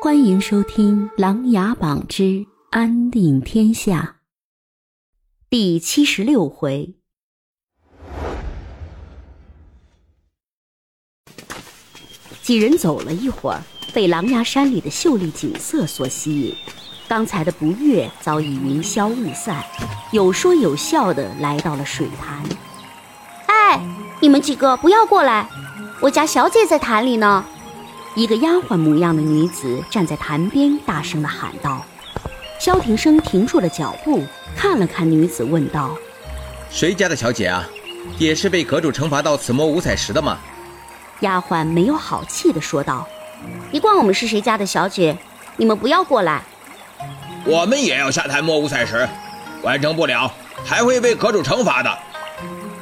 欢迎收听《琅琊榜之安定天下》第七十六回。几人走了一会儿，被琅琊山里的秀丽景色所吸引。刚才的不悦早已云消雾散，有说有笑的来到了水潭。哎，你们几个不要过来，我家小姐在潭里呢。一个丫鬟模样的女子站在潭边，大声的喊道：“萧庭生停住了脚步，看了看女子，问道：‘谁家的小姐啊？也是被阁主惩罚到此摸五彩石的吗？’丫鬟没有好气的说道：‘你管我们是谁家的小姐？你们不要过来。’我们也要下潭摸五彩石，完成不了还会被阁主惩罚的。”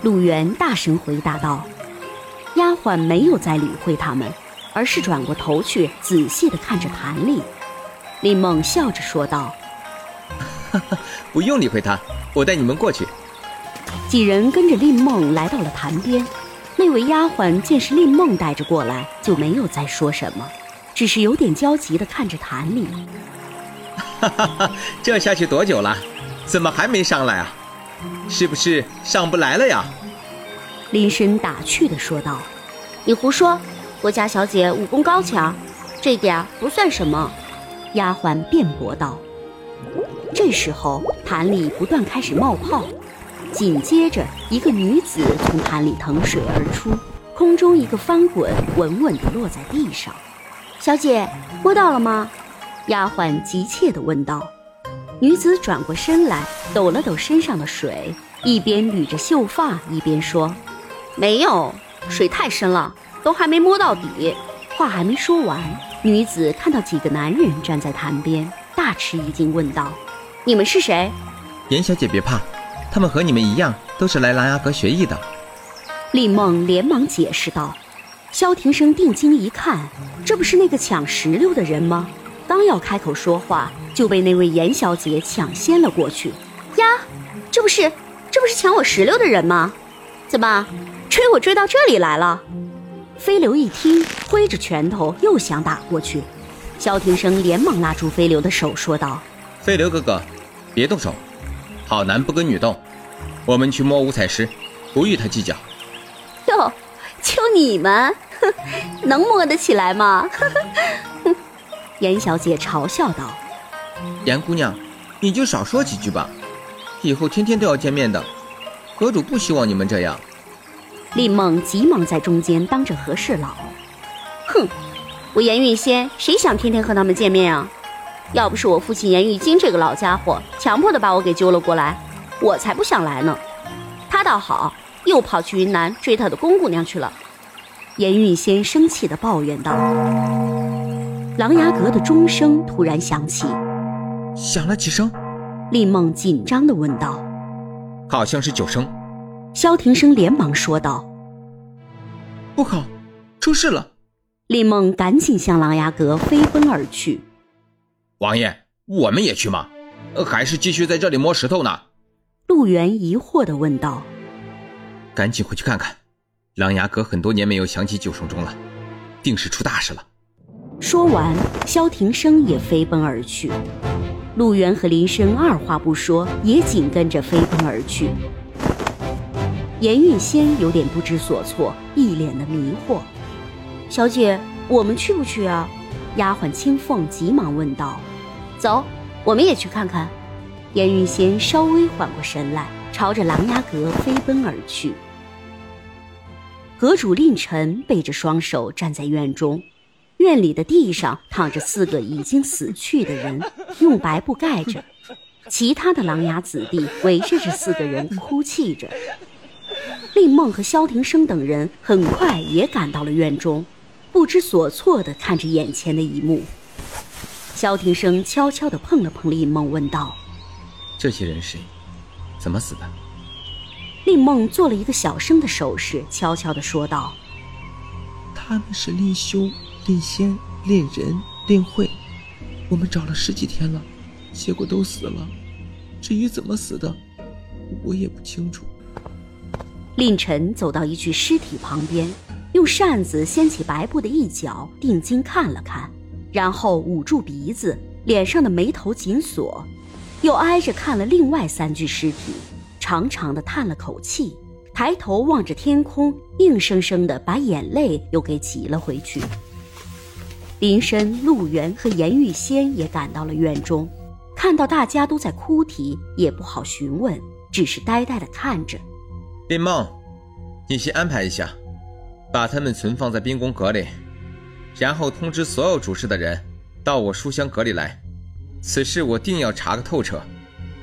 陆源大声回答道。丫鬟没有再理会他们。而是转过头去，仔细的看着潭里。林梦笑着说道：“ 不用理会他，我带你们过去。”几人跟着令梦来到了潭边。那位丫鬟见是令梦带着过来，就没有再说什么，只是有点焦急的看着潭里。哈哈哈，这下去多久了？怎么还没上来啊？是不是上不来了呀？林深打趣的说道：“你胡说。”我家小姐武功高强，这点不算什么。丫鬟辩驳道。这时候潭里不断开始冒泡，紧接着一个女子从潭里腾水而出，空中一个翻滚，稳稳地落在地上。小姐摸到了吗？丫鬟急切地问道。女子转过身来，抖了抖身上的水，一边捋着秀发，一边说：“没有，水太深了。”都还没摸到底，话还没说完，女子看到几个男人站在潭边，大吃一惊，问道：“你们是谁？”严小姐别怕，他们和你们一样，都是来琅琊阁学艺的。厉梦连忙解释道。萧庭生定睛一看，这不是那个抢石榴的人吗？刚要开口说话，就被那位严小姐抢先了过去。呀，这不是这不是抢我石榴的人吗？怎么追我追到这里来了？飞流一听，挥着拳头又想打过去，萧庭生连忙拉住飞流的手，说道：“飞流哥哥，别动手，好男不跟女斗，我们去摸五彩石，不与他计较。”哟，就你们，能摸得起来吗？严小姐嘲笑道：“严姑娘，你就少说几句吧，以后天天都要见面的，阁主不希望你们这样。”厉梦急忙在中间当着和事佬，哼，我严玉仙谁想天天和他们见面啊？要不是我父亲严玉金这个老家伙强迫的把我给揪了过来，我才不想来呢。他倒好，又跑去云南追他的公姑娘去了。严玉仙生气的抱怨道。琅琊阁的钟声突然响起，响了几声？厉梦紧张的问道。好像是九声。萧庭生连忙说道：“不好，出事了！”厉梦赶紧向琅琊阁飞奔而去。王爷，我们也去吗？还是继续在这里摸石头呢？陆源疑惑的问道。“赶紧回去看看，琅琊阁很多年没有响起九声钟了，定是出大事了。”说完，萧庭生也飞奔而去。陆源和林深二话不说，也紧跟着飞奔而去。严玉仙有点不知所措，一脸的迷惑。小姐，我们去不去啊？丫鬟青凤急忙问道。走，我们也去看看。严玉仙稍微缓过神来，朝着琅琊阁飞奔而去。阁主令臣背着双手站在院中，院里的地上躺着四个已经死去的人，用白布盖着。其他的琅琊子弟围着这四个人哭泣着。令梦和萧庭生等人很快也赶到了院中，不知所措地看着眼前的一幕。萧庭生悄悄地碰了碰令梦，问道：“这些人谁？怎么死的？”令梦做了一个小声的手势，悄悄地说道：“他们是令修、令仙、令人、令慧，我们找了十几天了，结果都死了。至于怎么死的，我也不清楚。”令臣走到一具尸体旁边，用扇子掀起白布的一角，定睛看了看，然后捂住鼻子，脸上的眉头紧锁，又挨着看了另外三具尸体，长长的叹了口气，抬头望着天空，硬生生的把眼泪又给挤了回去。林深、陆源和严玉仙也赶到了院中，看到大家都在哭啼，也不好询问，只是呆呆的看着。林梦，你先安排一下，把他们存放在冰宫阁里，然后通知所有主事的人到我书香阁里来。此事我定要查个透彻，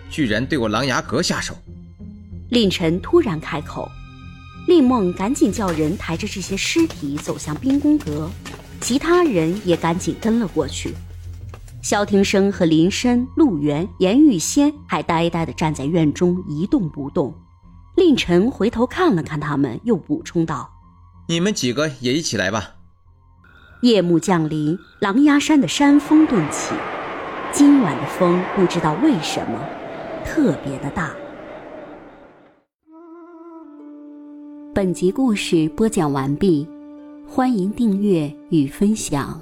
居然对我琅琊阁下手。令臣突然开口，令梦赶紧叫人抬着这些尸体走向冰宫阁。其他人也赶紧跟了过去。萧庭生和林深、陆源、严玉仙还呆呆地站在院中一动不动。令臣回头看了看他们，又补充道：“你们几个也一起来吧。”夜幕降临，狼牙山的山风顿起。今晚的风不知道为什么特别的大。本集故事播讲完毕。欢迎订阅与分享。